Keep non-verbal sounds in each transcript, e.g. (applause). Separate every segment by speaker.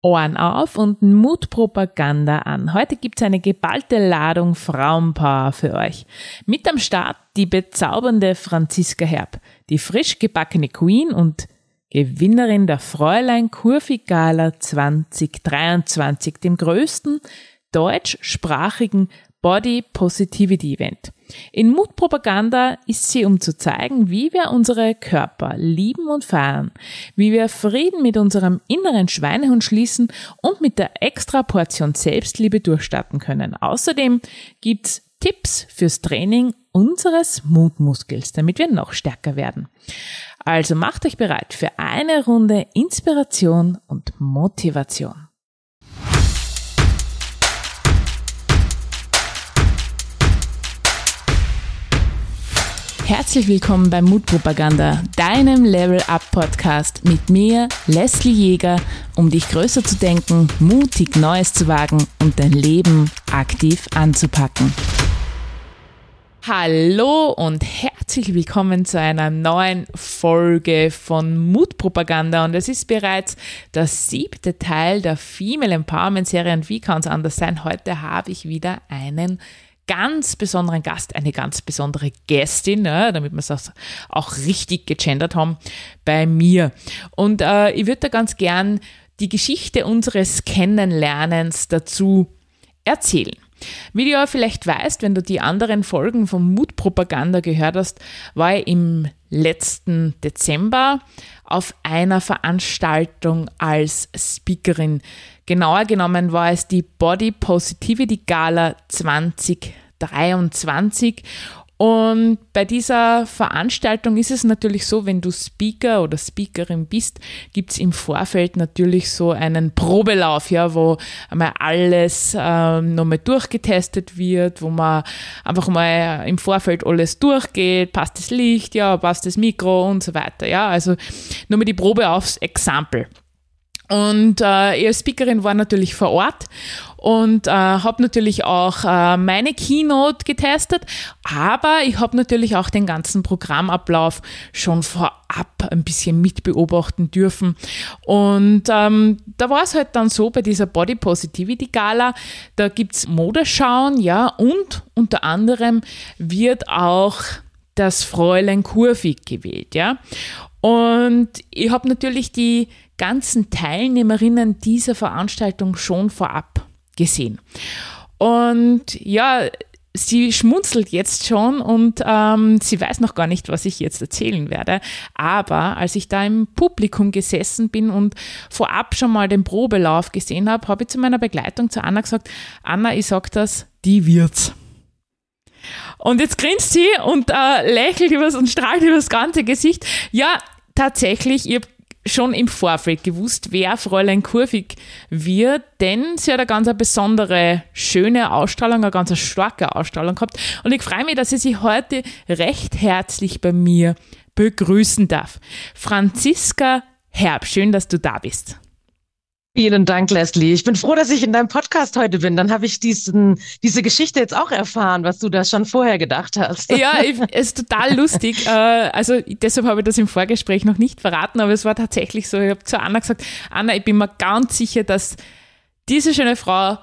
Speaker 1: Ohren auf und Mutpropaganda an. Heute gibt's eine geballte Ladung Frauenpower für euch. Mit am Start die bezaubernde Franziska Herb, die frisch gebackene Queen und Gewinnerin der Fräulein Kurvi Gala 2023, dem größten deutschsprachigen Body Positivity Event. In Mutpropaganda ist sie, um zu zeigen, wie wir unsere Körper lieben und feiern, wie wir Frieden mit unserem inneren Schweinehund schließen und mit der extra Portion Selbstliebe durchstarten können. Außerdem gibt's Tipps fürs Training unseres Mutmuskels, damit wir noch stärker werden. Also macht euch bereit für eine Runde Inspiration und Motivation. Herzlich willkommen bei Mutpropaganda, deinem Level Up Podcast mit mir, Leslie Jäger, um dich größer zu denken, mutig Neues zu wagen und dein Leben aktiv anzupacken. Hallo und herzlich willkommen zu einer neuen Folge von Mutpropaganda und es ist bereits der siebte Teil der Female Empowerment Serie und wie kann es anders sein? Heute habe ich wieder einen ganz besonderen Gast, eine ganz besondere Gästin, ja, damit wir es auch richtig gegendert haben, bei mir. Und äh, ich würde da ganz gern die Geschichte unseres Kennenlernens dazu erzählen. Wie du ja vielleicht weißt, wenn du die anderen Folgen von Mutpropaganda gehört hast, war ich im letzten Dezember auf einer Veranstaltung als Speakerin. Genauer genommen war es die Body Positivity Gala 2023 und bei dieser Veranstaltung ist es natürlich so, wenn du Speaker oder Speakerin bist, gibt es im Vorfeld natürlich so einen Probelauf, ja, wo einmal alles ähm, nochmal durchgetestet wird, wo man einfach mal im Vorfeld alles durchgeht, passt das Licht, ja, passt das Mikro und so weiter, ja. Also nur mal die Probe aufs Exempel. Und äh, als Speakerin war natürlich vor Ort und äh, habe natürlich auch äh, meine Keynote getestet, aber ich habe natürlich auch den ganzen Programmablauf schon vorab ein bisschen mitbeobachten dürfen. Und ähm, da war es halt dann so bei dieser Body Positivity Gala, da gibt's Modeschauen, ja, und unter anderem wird auch das Fräulein Kurvig gewählt, ja. Und ich habe natürlich die ganzen Teilnehmerinnen dieser Veranstaltung schon vorab gesehen. Und ja, sie schmunzelt jetzt schon und ähm, sie weiß noch gar nicht, was ich jetzt erzählen werde. Aber als ich da im Publikum gesessen bin und vorab schon mal den Probelauf gesehen habe, habe ich zu meiner Begleitung zu Anna gesagt, Anna, ich sag das, die wird's. Und jetzt grinst sie und äh, lächelt übers und strahlt übers ganze Gesicht. Ja, tatsächlich, ich habe schon im Vorfeld gewusst, wer Fräulein Kurvig wird, denn sie hat eine ganz besondere, schöne Ausstrahlung, eine ganz starke Ausstrahlung gehabt. Und ich freue mich, dass sie sich heute recht herzlich bei mir begrüßen darf. Franziska Herb, schön, dass du da bist.
Speaker 2: Vielen Dank, Leslie. Ich bin froh, dass ich in deinem Podcast heute bin. Dann habe ich diesen, diese Geschichte jetzt auch erfahren, was du da schon vorher gedacht hast.
Speaker 1: Ja, es ist total lustig. (laughs) Äh, also deshalb habe ich das im Vorgespräch noch nicht verraten, aber es war tatsächlich so. Ich habe zu Anna gesagt, Anna, ich bin mir ganz sicher, dass diese schöne Frau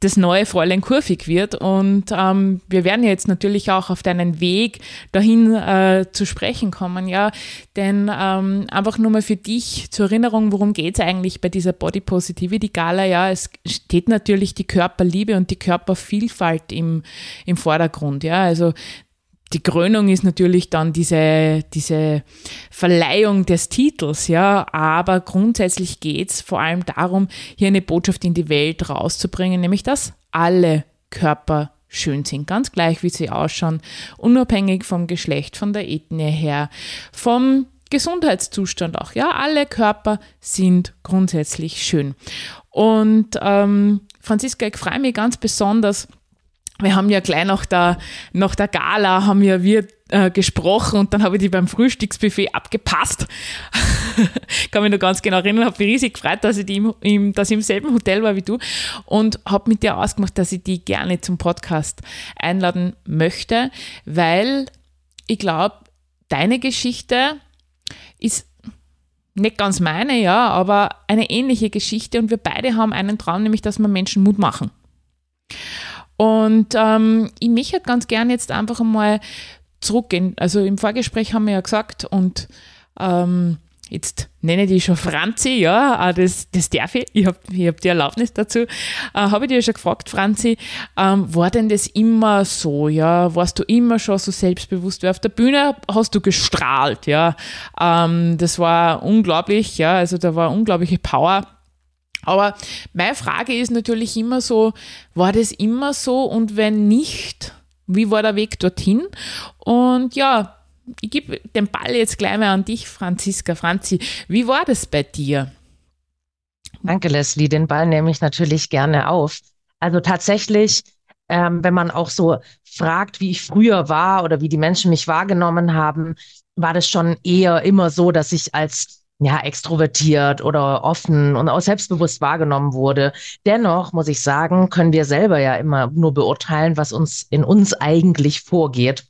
Speaker 1: das neue Fräulein Kurvig wird. Und ähm, wir werden ja jetzt natürlich auch auf deinen Weg dahin äh, zu sprechen kommen, ja. Denn ähm, einfach nur mal für dich zur Erinnerung, worum geht es eigentlich bei dieser Body Positivity Gala? Ja, es steht natürlich die Körperliebe und die Körpervielfalt im, im Vordergrund, ja. Also die Krönung ist natürlich dann diese, diese Verleihung des Titels, ja, aber grundsätzlich geht's vor allem darum, hier eine Botschaft in die Welt rauszubringen, nämlich dass alle Körper schön sind, ganz gleich wie sie ausschauen, unabhängig vom Geschlecht, von der Ethnie her, vom Gesundheitszustand auch. Ja, alle Körper sind grundsätzlich schön. Und ähm, Franziska, ich freue mich ganz besonders, wir haben ja gleich nach der, nach der Gala haben ja wir äh, gesprochen und dann habe ich die beim Frühstücksbuffet abgepasst. (laughs) Kann mich noch ganz genau erinnern, habe mich riesig gefreut, dass ich, die im, im, dass ich im selben Hotel war wie du und habe mit dir ausgemacht, dass ich die gerne zum Podcast einladen möchte, weil ich glaube, deine Geschichte ist nicht ganz meine, ja, aber eine ähnliche Geschichte und wir beide haben einen Traum, nämlich dass wir Menschen Mut machen. Und ähm, ich möchte halt ganz gern jetzt einfach einmal zurückgehen. Also im Vorgespräch haben wir ja gesagt und ähm, jetzt nenne ich die schon Franzi, ja, das, das darf ich, ich habe ich hab die Erlaubnis dazu, äh, habe ich dir schon gefragt, Franzi, ähm, war denn das immer so, ja, warst du immer schon so selbstbewusst, weil auf der Bühne hast du gestrahlt, ja, ähm, das war unglaublich, ja, also da war unglaubliche Power, aber meine Frage ist natürlich immer so, war das immer so und wenn nicht, wie war der Weg dorthin? Und ja, ich gebe den Ball jetzt gleich mal an dich, Franziska. Franzi, wie war das bei dir?
Speaker 2: Danke, Leslie. Den Ball nehme ich natürlich gerne auf. Also tatsächlich, ähm, wenn man auch so fragt, wie ich früher war oder wie die Menschen mich wahrgenommen haben, war das schon eher immer so, dass ich als ja, extrovertiert oder offen und auch selbstbewusst wahrgenommen wurde. Dennoch muss ich sagen, können wir selber ja immer nur beurteilen, was uns in uns eigentlich vorgeht.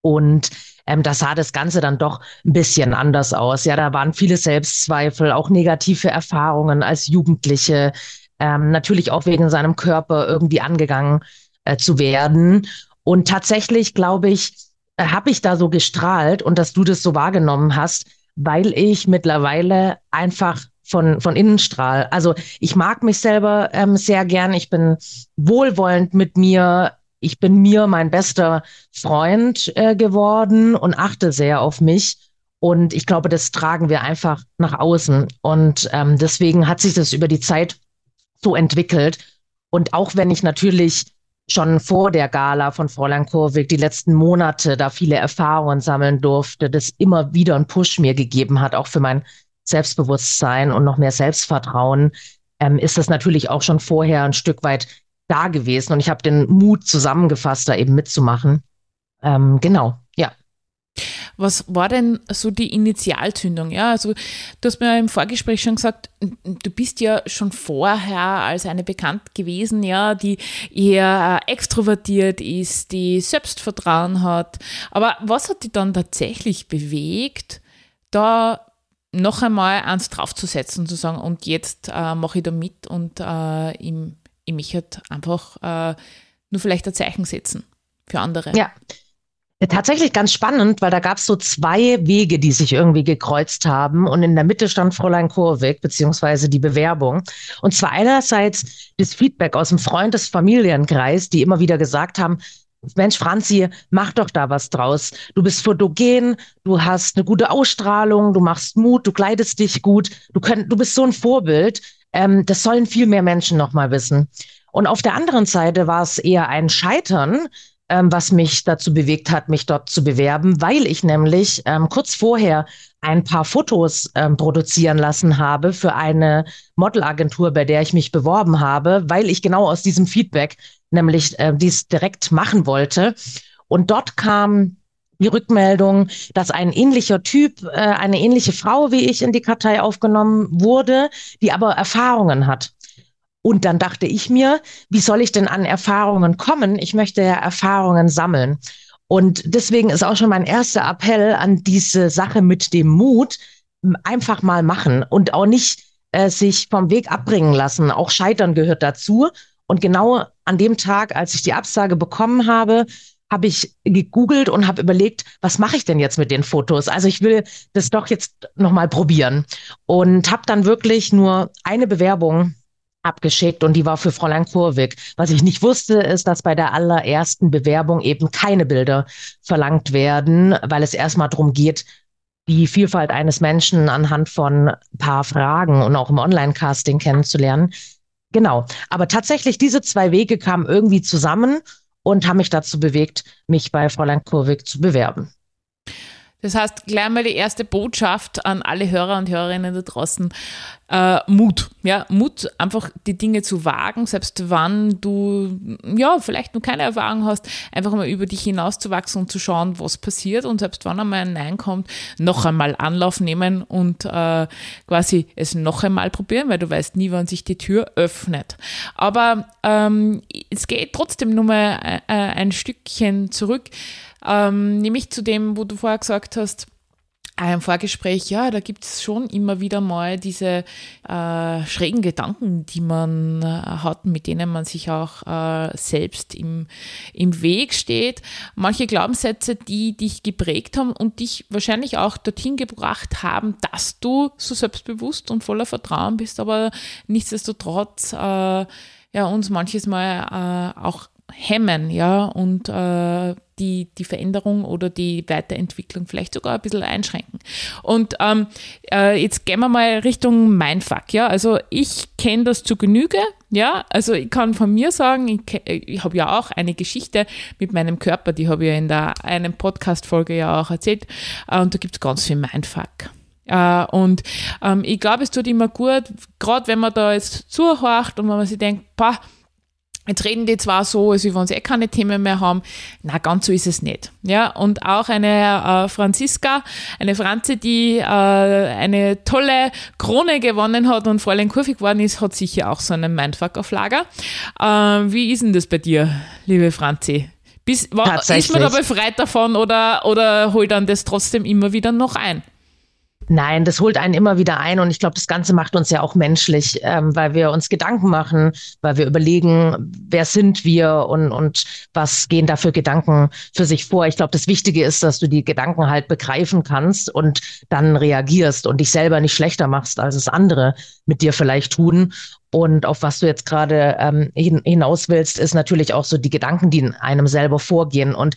Speaker 2: Und ähm, da sah das Ganze dann doch ein bisschen anders aus. Ja, da waren viele Selbstzweifel, auch negative Erfahrungen als Jugendliche, ähm, natürlich auch wegen seinem Körper irgendwie angegangen äh, zu werden. Und tatsächlich, glaube ich, äh, habe ich da so gestrahlt und dass du das so wahrgenommen hast, weil ich mittlerweile einfach von, von innen strahl. Also ich mag mich selber ähm, sehr gern. Ich bin wohlwollend mit mir ich bin mir mein bester Freund äh, geworden und achte sehr auf mich. Und ich glaube, das tragen wir einfach nach außen. Und ähm, deswegen hat sich das über die Zeit so entwickelt. Und auch wenn ich natürlich schon vor der Gala von Fräulein Kurwig die letzten Monate da viele Erfahrungen sammeln durfte, das immer wieder einen Push mir gegeben hat, auch für mein Selbstbewusstsein und noch mehr Selbstvertrauen, ähm, ist das natürlich auch schon vorher ein Stück weit da gewesen und ich habe den Mut zusammengefasst, da eben mitzumachen. Ähm, genau.
Speaker 1: Was war denn so die Initialzündung? Ja, also du hast mir im Vorgespräch schon gesagt, du bist ja schon vorher als eine bekannt gewesen, ja, die eher extrovertiert ist, die Selbstvertrauen hat. Aber was hat dich dann tatsächlich bewegt, da noch einmal eins draufzusetzen und zu sagen, und jetzt äh, mache ich da mit und äh, im ich mich halt einfach äh, nur vielleicht ein Zeichen setzen für andere.
Speaker 2: Ja. Tatsächlich ganz spannend, weil da gab es so zwei Wege, die sich irgendwie gekreuzt haben. Und in der Mitte stand Fräulein Kurwig, beziehungsweise die Bewerbung. Und zwar einerseits das Feedback aus dem Freundes-Familienkreis, die immer wieder gesagt haben, Mensch, Franzi, mach doch da was draus. Du bist fotogen, du hast eine gute Ausstrahlung, du machst Mut, du kleidest dich gut, du, könnt, du bist so ein Vorbild. Ähm, das sollen viel mehr Menschen nochmal wissen. Und auf der anderen Seite war es eher ein Scheitern, ähm, was mich dazu bewegt hat, mich dort zu bewerben, weil ich nämlich ähm, kurz vorher ein paar Fotos ähm, produzieren lassen habe für eine Modelagentur, bei der ich mich beworben habe, weil ich genau aus diesem Feedback nämlich äh, dies direkt machen wollte. Und dort kam die Rückmeldung, dass ein ähnlicher Typ, äh, eine ähnliche Frau wie ich in die Kartei aufgenommen wurde, die aber Erfahrungen hat. Und dann dachte ich mir, wie soll ich denn an Erfahrungen kommen? Ich möchte ja Erfahrungen sammeln. Und deswegen ist auch schon mein erster Appell an diese Sache mit dem Mut, einfach mal machen und auch nicht äh, sich vom Weg abbringen lassen. Auch Scheitern gehört dazu. Und genau an dem Tag, als ich die Absage bekommen habe, habe ich gegoogelt und habe überlegt, was mache ich denn jetzt mit den Fotos? Also ich will das doch jetzt nochmal probieren und habe dann wirklich nur eine Bewerbung abgeschickt und die war für Fräulein Kurwig. Was ich nicht wusste, ist, dass bei der allerersten Bewerbung eben keine Bilder verlangt werden, weil es erstmal darum geht, die Vielfalt eines Menschen anhand von paar Fragen und auch im Online-Casting kennenzulernen. Genau. Aber tatsächlich, diese zwei Wege kamen irgendwie zusammen und haben mich dazu bewegt, mich bei Fräulein Kurwig zu bewerben.
Speaker 1: Das heißt, gleich mal die erste Botschaft an alle Hörer und Hörerinnen da draußen. Äh, Mut. Ja, Mut, einfach die Dinge zu wagen, selbst wann du, ja, vielleicht noch keine Erfahrung hast, einfach mal über dich hinauszuwachsen und zu schauen, was passiert. Und selbst wann einmal ein Nein kommt, noch einmal Anlauf nehmen und äh, quasi es noch einmal probieren, weil du weißt nie, wann sich die Tür öffnet. Aber ähm, es geht trotzdem nur mal äh, ein Stückchen zurück ähm, nämlich zu dem, wo du vorher gesagt hast, im Vorgespräch, ja, da gibt es schon immer wieder mal diese äh, schrägen Gedanken, die man äh, hat, mit denen man sich auch äh, selbst im, im Weg steht. Manche Glaubenssätze, die dich geprägt haben und dich wahrscheinlich auch dorthin gebracht haben, dass du so selbstbewusst und voller Vertrauen bist, aber nichtsdestotrotz äh, ja, uns manches Mal äh, auch hemmen, ja, und äh, die, die Veränderung oder die Weiterentwicklung vielleicht sogar ein bisschen einschränken. Und ähm, äh, jetzt gehen wir mal Richtung Mindfuck, ja. Also ich kenne das zu Genüge, ja. Also ich kann von mir sagen, ich, ich habe ja auch eine Geschichte mit meinem Körper, die habe ich ja in der einen Podcast-Folge ja auch erzählt. Äh, und da gibt es ganz viel Mindfuck. Uh, und ähm, ich glaube, es tut immer gut, gerade wenn man da jetzt zuhorcht und wenn man sich denkt, pah, Jetzt reden die zwar so, als wenn sie eh keine Themen mehr haben. Na, ganz so ist es nicht. Ja, und auch eine äh, Franziska, eine Franzi, die äh, eine tolle Krone gewonnen hat und Fräulein Kurve geworden ist, hat sicher auch so einen Mindfuck auf Lager. Äh, wie ist denn das bei dir, liebe Franzi? Bis, war, ist man da befreit davon oder, oder holt dann das trotzdem immer wieder noch ein?
Speaker 2: Nein, das holt einen immer wieder ein und ich glaube, das Ganze macht uns ja auch menschlich, ähm, weil wir uns Gedanken machen, weil wir überlegen, wer sind wir und, und was gehen da für Gedanken für sich vor. Ich glaube, das Wichtige ist, dass du die Gedanken halt begreifen kannst und dann reagierst und dich selber nicht schlechter machst, als es andere mit dir vielleicht tun. Und auf was du jetzt gerade ähm, hin, hinaus willst, ist natürlich auch so die Gedanken, die in einem selber vorgehen. Und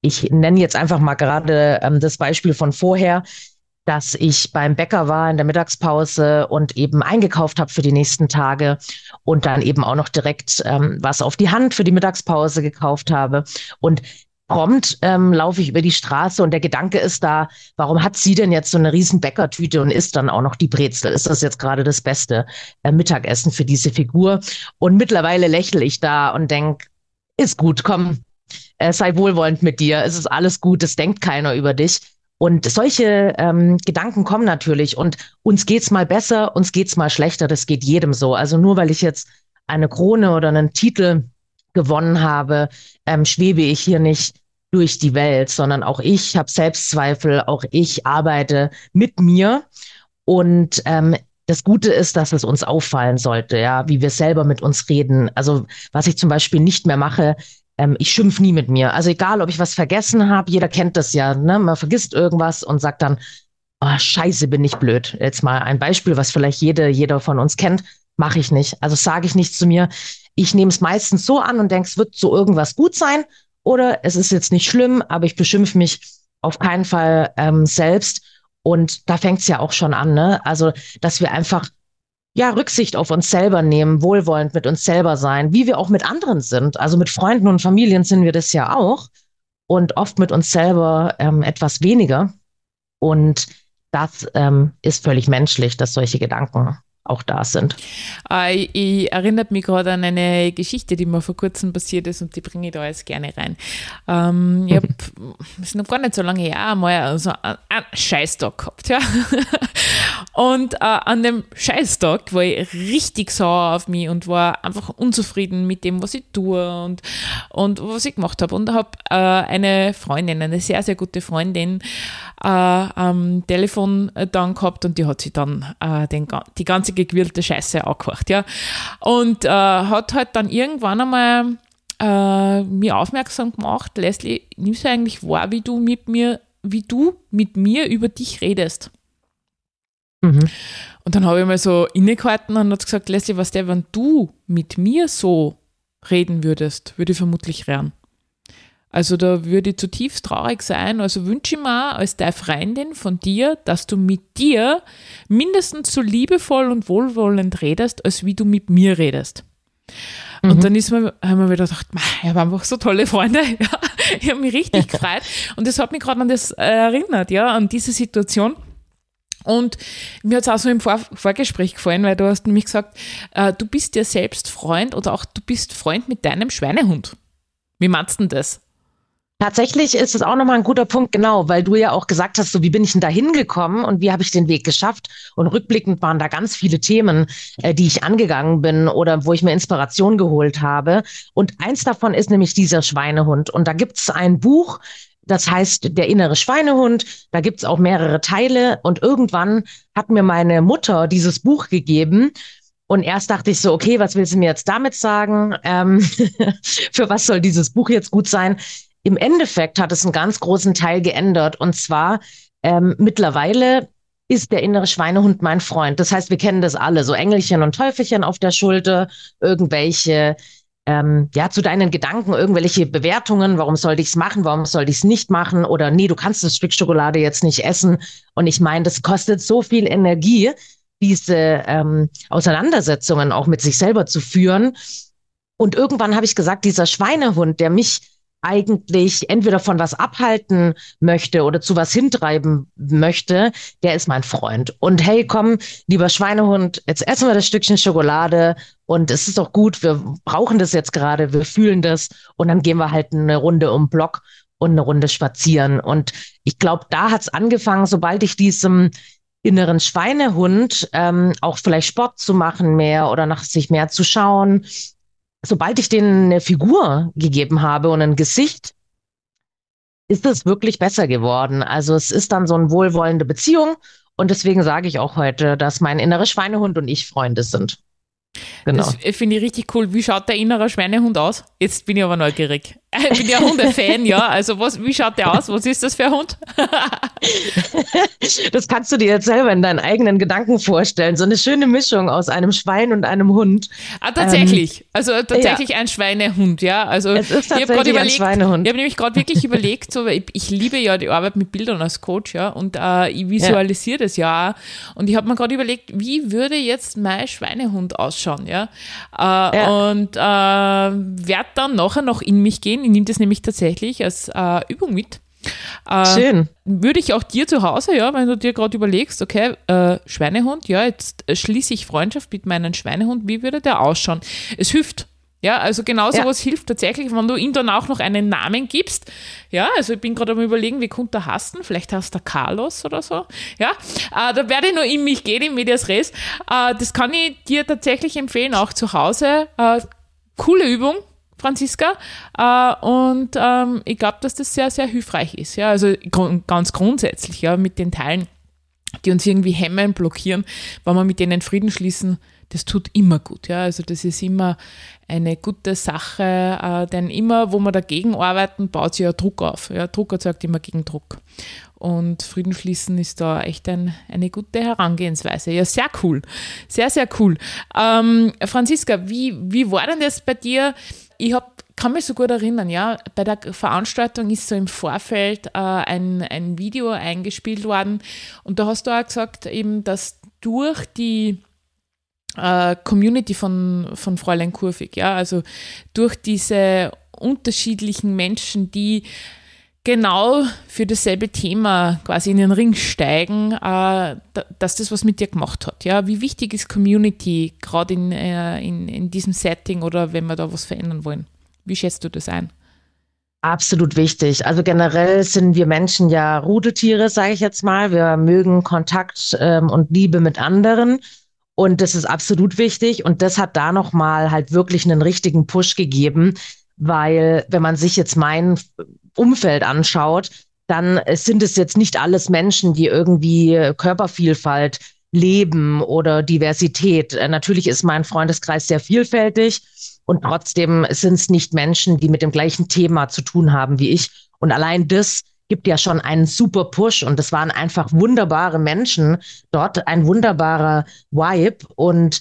Speaker 2: ich nenne jetzt einfach mal gerade ähm, das Beispiel von vorher dass ich beim Bäcker war in der Mittagspause und eben eingekauft habe für die nächsten Tage und dann eben auch noch direkt ähm, was auf die Hand für die Mittagspause gekauft habe. Und prompt ähm, laufe ich über die Straße und der Gedanke ist da, warum hat sie denn jetzt so eine riesen Bäckertüte und isst dann auch noch die Brezel? Ist das jetzt gerade das beste äh, Mittagessen für diese Figur? Und mittlerweile lächle ich da und denk, ist gut, komm, äh, sei wohlwollend mit dir, es ist alles gut, es denkt keiner über dich. Und solche ähm, Gedanken kommen natürlich. Und uns geht's mal besser, uns geht's mal schlechter. Das geht jedem so. Also nur weil ich jetzt eine Krone oder einen Titel gewonnen habe, ähm, schwebe ich hier nicht durch die Welt, sondern auch ich habe Selbstzweifel, auch ich arbeite mit mir. Und ähm, das Gute ist, dass es uns auffallen sollte, ja, wie wir selber mit uns reden. Also was ich zum Beispiel nicht mehr mache, ähm, ich schimpf nie mit mir. Also egal, ob ich was vergessen habe, jeder kennt das ja, ne? Man vergisst irgendwas und sagt dann, oh, scheiße, bin ich blöd. Jetzt mal ein Beispiel, was vielleicht jede, jeder von uns kennt, mache ich nicht. Also sage ich nichts zu mir. Ich nehme es meistens so an und denke, es wird so irgendwas gut sein oder es ist jetzt nicht schlimm, aber ich beschimpfe mich auf keinen Fall ähm, selbst. Und da fängt es ja auch schon an, ne? Also, dass wir einfach ja, Rücksicht auf uns selber nehmen, wohlwollend mit uns selber sein, wie wir auch mit anderen sind. Also mit Freunden und Familien sind wir das ja auch und oft mit uns selber ähm, etwas weniger. Und das ähm, ist völlig menschlich, dass solche Gedanken auch da sind.
Speaker 1: Äh, ich erinnert mich gerade an eine Geschichte, die mir vor kurzem passiert ist und die bringe ich da jetzt gerne rein. Ähm, ich habe, (laughs) ist noch gar nicht so lange her, einmal so einen, einen Scheißtag gehabt. Ja? (laughs) Und äh, an dem Scheißtag war ich richtig sauer auf mich und war einfach unzufrieden mit dem, was ich tue und, und was ich gemacht habe. Und habe äh, eine Freundin, eine sehr, sehr gute Freundin, äh, am Telefon dann gehabt und die hat sich dann äh, den, die ganze gequirlte Scheiße angehört. Ja. Und äh, hat halt dann irgendwann einmal äh, mir aufmerksam gemacht, Leslie, nimmst du eigentlich wahr, wie du mit mir, wie du mit mir über dich redest? Mhm. Und dann habe ich mal so innegehalten und hat gesagt, Leslie, was der, wenn du mit mir so reden würdest, würde ich vermutlich rennen. Also da würde ich zutiefst traurig sein. Also wünsche ich mir als deine Freundin von dir, dass du mit dir mindestens so liebevoll und wohlwollend redest, als wie du mit mir redest. Mhm. Und dann ist mir, haben wir wieder gedacht, ich habe einfach so tolle Freunde. (laughs) Ja, ich habe mich richtig gefreut. Und das hat mich gerade an das äh, erinnert, ja, an diese Situation. Und mir hat es auch so im Vor Vorgespräch gefallen, weil du hast nämlich gesagt, äh, du bist dir selbst Freund oder auch du bist Freund mit deinem Schweinehund. Wie meinst du denn das?
Speaker 2: Tatsächlich ist es auch nochmal ein guter Punkt, genau, weil du ja auch gesagt hast, so wie bin ich denn da hingekommen und wie habe ich den Weg geschafft? Und rückblickend waren da ganz viele Themen, äh, die ich angegangen bin oder wo ich mir Inspiration geholt habe. Und eins davon ist nämlich dieser Schweinehund. Und da gibt's ein Buch, Das heißt, der innere Schweinehund, da gibt's auch mehrere Teile. Und irgendwann hat mir meine Mutter dieses Buch gegeben. Und erst dachte ich so, okay, was willst du mir jetzt damit sagen? Ähm, (laughs) für was soll dieses Buch jetzt gut sein? Im Endeffekt hat es einen ganz großen Teil geändert. Und zwar ähm, mittlerweile ist der innere Schweinehund mein Freund. Das heißt, wir kennen das alle, so Engelchen und Teufelchen auf der Schulter, irgendwelche, ähm, ja, zu deinen Gedanken, irgendwelche Bewertungen, warum soll ich's machen, warum soll ich's nicht machen oder nee, du kannst das Stück Schokolade jetzt nicht essen. Und ich meine, das kostet so viel Energie, diese ähm, Auseinandersetzungen auch mit sich selber zu führen. Und irgendwann habe ich gesagt, dieser Schweinehund, der mich eigentlich entweder von was abhalten möchte oder zu was hintreiben möchte, der ist mein Freund. Und hey, komm, lieber Schweinehund, jetzt essen wir das Stückchen Schokolade und es ist doch gut, wir brauchen das jetzt gerade, wir fühlen das und dann gehen wir halt eine Runde um Block und eine Runde spazieren. Und ich glaube, da hat's angefangen, sobald ich diesem inneren Schweinehund ähm, auch vielleicht Sport zu machen mehr oder nach sich mehr zu schauen, sobald ich denen eine Figur gegeben habe und ein Gesicht, ist es wirklich besser geworden. Also es ist dann so eine wohlwollende Beziehung und deswegen sage ich auch heute, dass mein innerer Schweinehund und ich Freunde sind.
Speaker 1: Genau. Das finde ich richtig cool. Wie schaut der innere Schweinehund aus? Jetzt bin ich aber neugierig. Ich bin ja Hundefan, ja. Also was, wie schaut der aus? Was ist das für ein Hund? (laughs)
Speaker 2: das kannst du dir jetzt selber in deinen eigenen Gedanken vorstellen. So eine schöne Mischung aus einem Schwein und einem Hund.
Speaker 1: Ah, tatsächlich. Ähm, also tatsächlich ja. ein Schweinehund, ja. Also
Speaker 2: es ist tatsächlich
Speaker 1: ich ein
Speaker 2: Schweinehund.
Speaker 1: Ich habe nämlich gerade wirklich überlegt, so, ich, ich, liebe ja die Arbeit mit Bildern als Coach, ja. Und äh, ich visualisiere ja. das ja. Und ich habe mir gerade überlegt, wie würde jetzt mein Schweinehund ausschauen, ja. Äh, ja. Und äh, werde dann nachher noch in mich gehen. Ich nehme das nämlich tatsächlich als äh, Übung mit.
Speaker 2: Äh, Schön.
Speaker 1: Würde ich auch dir zu Hause, ja, wenn du dir gerade überlegst, okay, äh, Schweinehund, ja, jetzt schließe ich Freundschaft mit meinem Schweinehund, wie würde der ausschauen? Es hilft. Ja, also genau sowas ja. hilft tatsächlich, wenn du ihm dann auch noch einen Namen gibst. Ja, also ich bin gerade am überlegen, wie könnte er hasten? Vielleicht heißt er Carlos oder so. Ja, äh, da werde ich nur in mich gehen, in Medias Res. Äh, das kann ich dir tatsächlich empfehlen, auch zu Hause. Äh, coole Übung, Franziska. Äh, und ähm, ich glaube, dass das sehr, sehr hilfreich ist. Ja, also gr ganz grundsätzlich, ja, mit den Teilen, die uns irgendwie hemmen, blockieren, wenn wir mit denen Frieden schließen, das tut immer gut. Ja, also das ist immer eine gute Sache, äh, denn immer, wo wir dagegen arbeiten, baut sich ja Druck auf. Ja, Druck erzeugt immer Gegendruck. Und Frieden schließen ist da echt ein, eine gute Herangehensweise. Ja, sehr cool. Sehr, sehr cool. Ähm, Franziska, wie, wie war denn das bei dir? Ich hab, kann mich so gut erinnern, ja, bei der Veranstaltung ist so im Vorfeld äh, ein, ein Video eingespielt worden. Und da hast du auch gesagt, eben, dass durch die äh, Community von, von Fräulein Kurvig, ja, also durch diese unterschiedlichen Menschen, die genau für dasselbe Thema quasi in den Ring steigen, äh, dass das was mit dir gemacht hat. Ja? Wie wichtig ist Community gerade in, äh, in, in diesem Setting oder wenn wir da was verändern wollen? Wie schätzt du das ein?
Speaker 2: Absolut wichtig. Also generell sind wir Menschen ja Rudeltiere, sage ich jetzt mal. Wir mögen Kontakt ähm, und Liebe mit anderen. Und das ist absolut wichtig. Und das hat da nochmal halt wirklich einen richtigen Push gegeben, weil wenn man sich jetzt mein Umfeld anschaut, dann sind es jetzt nicht alles Menschen, die irgendwie Körpervielfalt leben oder Diversität. Äh, natürlich ist mein Freundeskreis sehr vielfältig und trotzdem sind es nicht Menschen, die mit dem gleichen Thema zu tun haben wie ich. Und allein das gibt ja schon einen super Push und es waren einfach wunderbare Menschen dort, ein wunderbarer Vibe und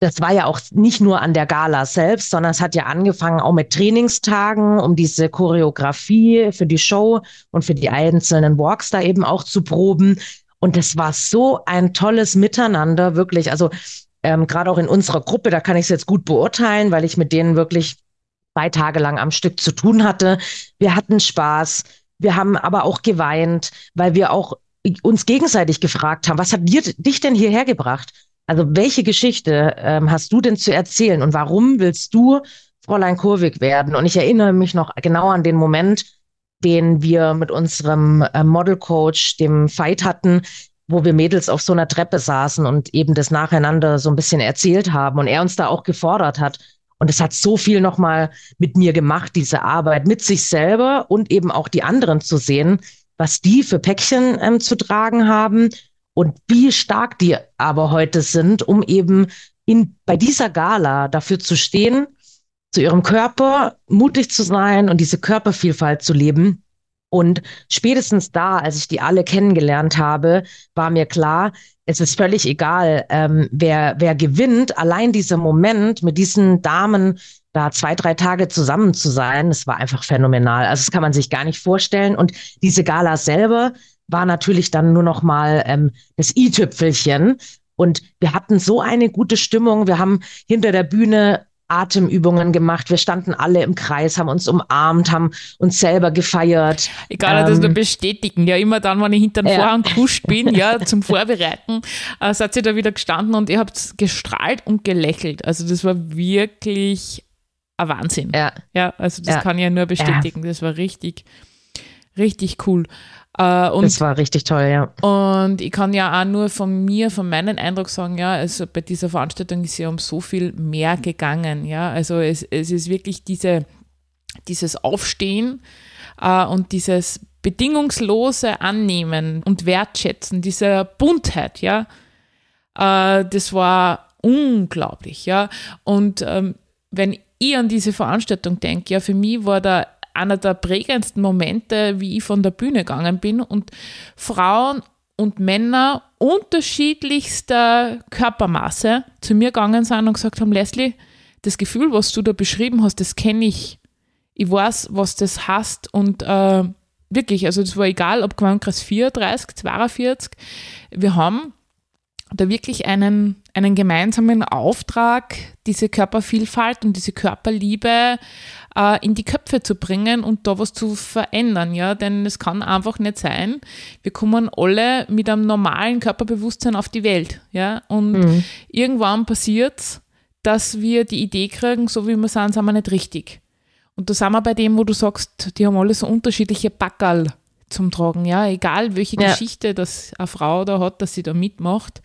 Speaker 2: das war ja auch nicht nur an der Gala selbst, sondern es hat ja angefangen auch mit Trainingstagen, um diese Choreografie für die Show und für die einzelnen Walks da eben auch zu proben. Und es war so ein tolles Miteinander, wirklich. Also ähm, gerade auch in unserer Gruppe, da kann ich es jetzt gut beurteilen, weil ich mit denen wirklich zwei Tage lang am Stück zu tun hatte. Wir hatten Spaß. Wir haben aber auch geweint, weil wir auch uns gegenseitig gefragt haben, was hat dir, dich denn hierher gebracht? Also welche Geschichte ähm, hast du denn zu erzählen und warum willst du Fräulein Kurvig werden? Und ich erinnere mich noch genau an den Moment, den wir mit unserem äh, Model Coach, dem Fight hatten, wo wir Mädels auf so einer Treppe saßen und eben das nacheinander so ein bisschen erzählt haben und er uns da auch gefordert hat. Und es hat so viel nochmal mit mir gemacht, diese Arbeit mit sich selber und eben auch die anderen zu sehen, was die für Päckchen ähm, zu tragen haben und wie stark die aber heute sind, um eben in, bei dieser Gala dafür zu stehen, zu ihrem Körper mutig zu sein und diese Körpervielfalt zu leben. Und spätestens da, als ich die alle kennengelernt habe, war mir klar, es ist völlig egal, ähm, wer, wer gewinnt. Allein dieser Moment mit diesen Damen da zwei, drei Tage zusammen zu sein, das war einfach phänomenal. Also das kann man sich gar nicht vorstellen. Und diese Gala selber war natürlich dann nur noch mal ähm, das i-Tüpfelchen. Und wir hatten so eine gute Stimmung. Wir haben hinter der Bühne Atemübungen gemacht. Wir standen alle im Kreis, haben uns umarmt, haben uns selber gefeiert.
Speaker 1: Ich kann ähm, das nur bestätigen. Ja, immer dann, wenn ich hinter den ja. Vorhang kuscht bin, ja, (laughs) zum Vorbereiten, äh, seid ihr da wieder gestanden und ihr habt gestrahlt und gelächelt. Also das war wirklich ein Wahnsinn. Ja. Ja, also das ja. kann ich ja nur bestätigen. Ja. Das war richtig, richtig cool.
Speaker 2: Äh, und, das war richtig toll, ja.
Speaker 1: Und ich kann ja auch nur von mir, von meinem Eindruck sagen, ja, also bei dieser Veranstaltung ist ja um so viel mehr gegangen, ja. Also es, es ist wirklich diese, dieses Aufstehen äh, und dieses bedingungslose Annehmen und Wertschätzen, diese Buntheit, ja. Äh, das war unglaublich, ja. Und ähm, wenn ich an diese Veranstaltung denke, ja, für mich war da einer der prägendsten Momente, wie ich von der Bühne gegangen bin. Und Frauen und Männer unterschiedlichster Körpermaße zu mir gegangen sind und gesagt haben, Leslie, das Gefühl, was du da beschrieben hast, das kenne ich. Ich weiß, was das hast und äh, wirklich, also das war egal, ob Gewandkreis 34, 42, wir haben da wirklich einen, einen gemeinsamen Auftrag, diese Körpervielfalt und diese Körperliebe äh, in die Köpfe zu bringen und da was zu verändern, ja, denn es kann einfach nicht sein, wir kommen alle mit einem normalen Körperbewusstsein auf die Welt, ja, und mhm. irgendwann passiert dass wir die Idee kriegen, so wie wir sind, sind wir nicht richtig. Und da sind wir bei dem, wo du sagst, die haben alle so unterschiedliche Backerl zum Tragen, ja, egal welche ja. Geschichte das eine Frau da hat, dass sie da mitmacht,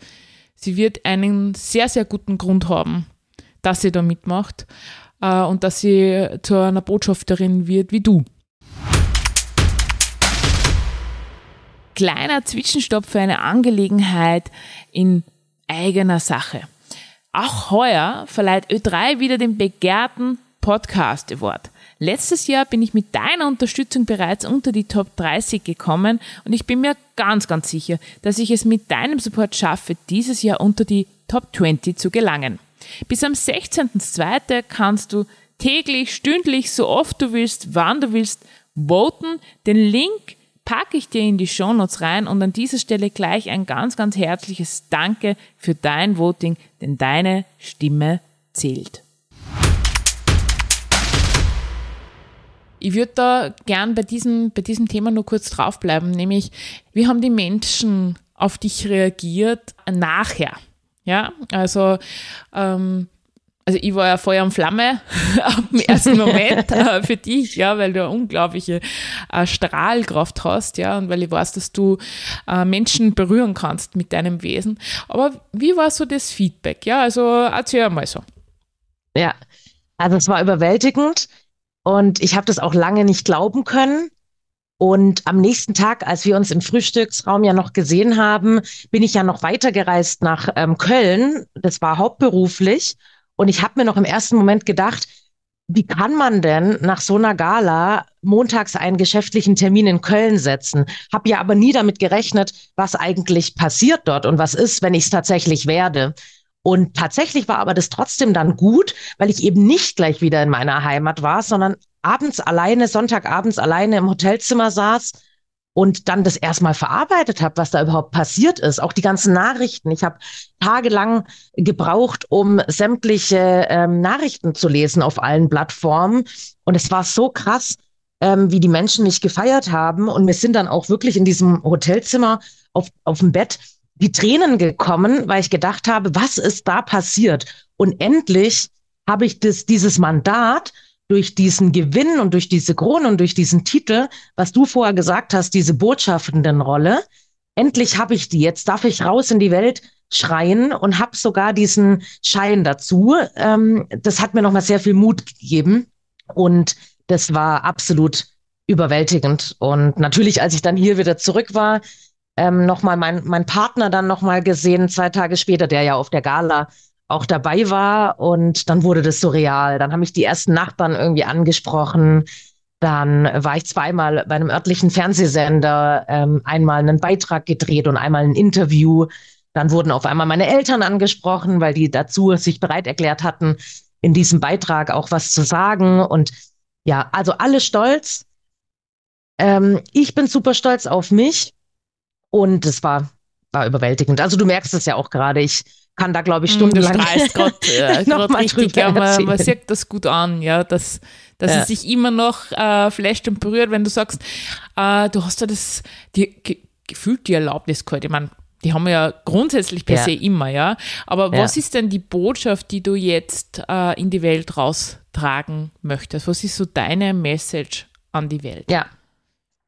Speaker 1: sie wird einen sehr, sehr guten Grund haben, dass sie da mitmacht äh, und dass sie zu einer Botschafterin wird wie du. Kleiner Zwischenstopp für eine Angelegenheit in eigener Sache. Auch heuer verleiht Ö3 wieder den begehrten Podcast Award. Letztes Jahr bin ich mit deiner Unterstützung bereits unter die Top 30 gekommen und ich bin mir ganz, ganz sicher, dass ich es mit deinem Support schaffe, dieses Jahr unter die Top 20 zu gelangen. Bis am 16.02. kannst du täglich, stündlich, so oft du willst, wann du willst, voten. Den Link packe ich dir in die Shownotes rein und an dieser Stelle gleich ein ganz, ganz herzliches Danke für dein Voting, denn deine Stimme zählt. Ich würde da gern bei diesem, bei diesem Thema nur kurz draufbleiben, nämlich wie haben die Menschen auf dich reagiert nachher? Ja, also, ähm, also ich war ja Feuer und Flamme (laughs) ab dem ersten Moment äh, für dich, ja, weil du eine unglaubliche äh, Strahlkraft hast, ja, und weil ich weiß, dass du äh, Menschen berühren kannst mit deinem Wesen. Aber wie war so das Feedback? Ja, also erzähl mal so.
Speaker 2: Ja, also es war überwältigend und ich habe das auch lange nicht glauben können. Und am nächsten Tag, als wir uns im Frühstücksraum ja noch gesehen haben, bin ich ja noch weitergereist nach ähm, Köln. Das war hauptberuflich. Und ich habe mir noch im ersten Moment gedacht, wie kann man denn nach so einer Gala montags einen geschäftlichen Termin in Köln setzen? Hab ja aber nie damit gerechnet, was eigentlich passiert dort und was ist, wenn ich es tatsächlich werde. Und tatsächlich war aber das trotzdem dann gut, weil ich eben nicht gleich wieder in meiner Heimat war, sondern abends alleine, Sonntagabends alleine im Hotelzimmer saß und dann das erstmal verarbeitet habe, was da überhaupt passiert ist. Auch die ganzen Nachrichten. Ich habe tagelang gebraucht, um sämtliche ähm, Nachrichten zu lesen auf allen Plattformen. Und es war so krass, ähm, wie die Menschen mich gefeiert haben. Und wir sind dann auch wirklich in diesem Hotelzimmer auf, auf dem Bett die Tränen gekommen, weil ich gedacht habe, was ist da passiert? Und endlich habe ich das, dieses Mandat durch diesen Gewinn und durch diese Krone und durch diesen Titel, was du vorher gesagt hast, diese botschaftenden Rolle, endlich habe ich die. Jetzt darf ich raus in die Welt schreien und habe sogar diesen Schein dazu. Ähm, das hat mir nochmal sehr viel Mut gegeben und das war absolut überwältigend. Und natürlich, als ich dann hier wieder zurück war, ähm, nochmal mein, mein Partner dann nochmal gesehen, zwei Tage später, der ja auf der Gala auch dabei war. Und dann wurde das surreal. Dann haben mich die ersten Nachbarn irgendwie angesprochen. Dann war ich zweimal bei einem örtlichen Fernsehsender, ähm, einmal einen Beitrag gedreht und einmal ein Interview. Dann wurden auf einmal meine Eltern angesprochen, weil die dazu sich bereit erklärt hatten, in diesem Beitrag auch was zu sagen. Und ja, also alle stolz. Ähm, ich bin super stolz auf mich und es war, war überwältigend. Also du merkst es ja auch gerade. Ich kann da, glaube ich, hm, stundenlang
Speaker 1: grad, (laughs) äh, grad richtig. Ja, man, man sieht das gut an, ja, dass, dass ja. es sich immer noch äh, flasht und berührt, wenn du sagst, äh, du hast ja das, die, ge, gefühlt die Erlaubnis gehabt. Ich meine, die haben wir ja grundsätzlich per ja. se immer, ja. Aber ja. was ist denn die Botschaft, die du jetzt äh, in die Welt raustragen möchtest? Was ist so deine Message an die Welt?
Speaker 2: Ja.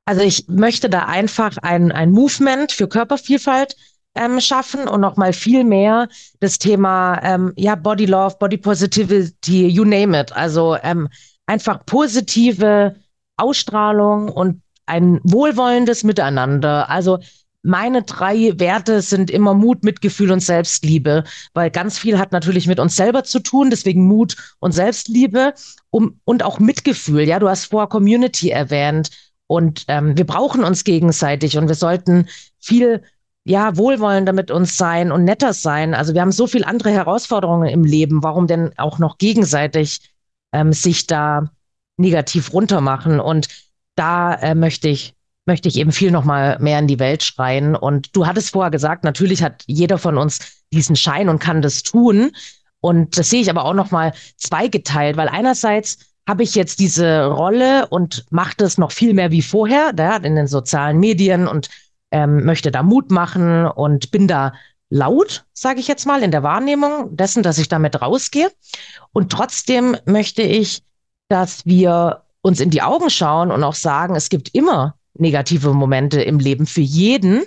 Speaker 2: Also ich möchte da einfach ein, ein Movement für Körpervielfalt ähm, schaffen und nochmal viel mehr das Thema ähm, ja Body Love, Body Positivity, you name it. Also ähm, einfach positive Ausstrahlung und ein wohlwollendes Miteinander. Also meine drei Werte sind immer Mut, Mitgefühl und Selbstliebe, weil ganz viel hat natürlich mit uns selber zu tun, deswegen Mut und Selbstliebe um, und auch Mitgefühl. Ja, du hast vor Community erwähnt und ähm, wir brauchen uns gegenseitig und wir sollten viel ja, wohlwollender mit uns sein und netter sein. Also wir haben so viele andere Herausforderungen im Leben. Warum denn auch noch gegenseitig ähm, sich da negativ runtermachen? Und da äh, möchte ich möchte ich eben viel noch mal mehr in die Welt schreien. Und du hattest vorher gesagt, natürlich hat jeder von uns diesen Schein und kann das tun. Und das sehe ich aber auch noch mal zweigeteilt, weil einerseits habe ich jetzt diese Rolle und mache das noch viel mehr wie vorher, da, in den sozialen Medien und ähm, möchte da Mut machen und bin da laut, sage ich jetzt mal, in der Wahrnehmung dessen, dass ich damit rausgehe. Und trotzdem möchte ich, dass wir uns in die Augen schauen und auch sagen, es gibt immer negative Momente im Leben für jeden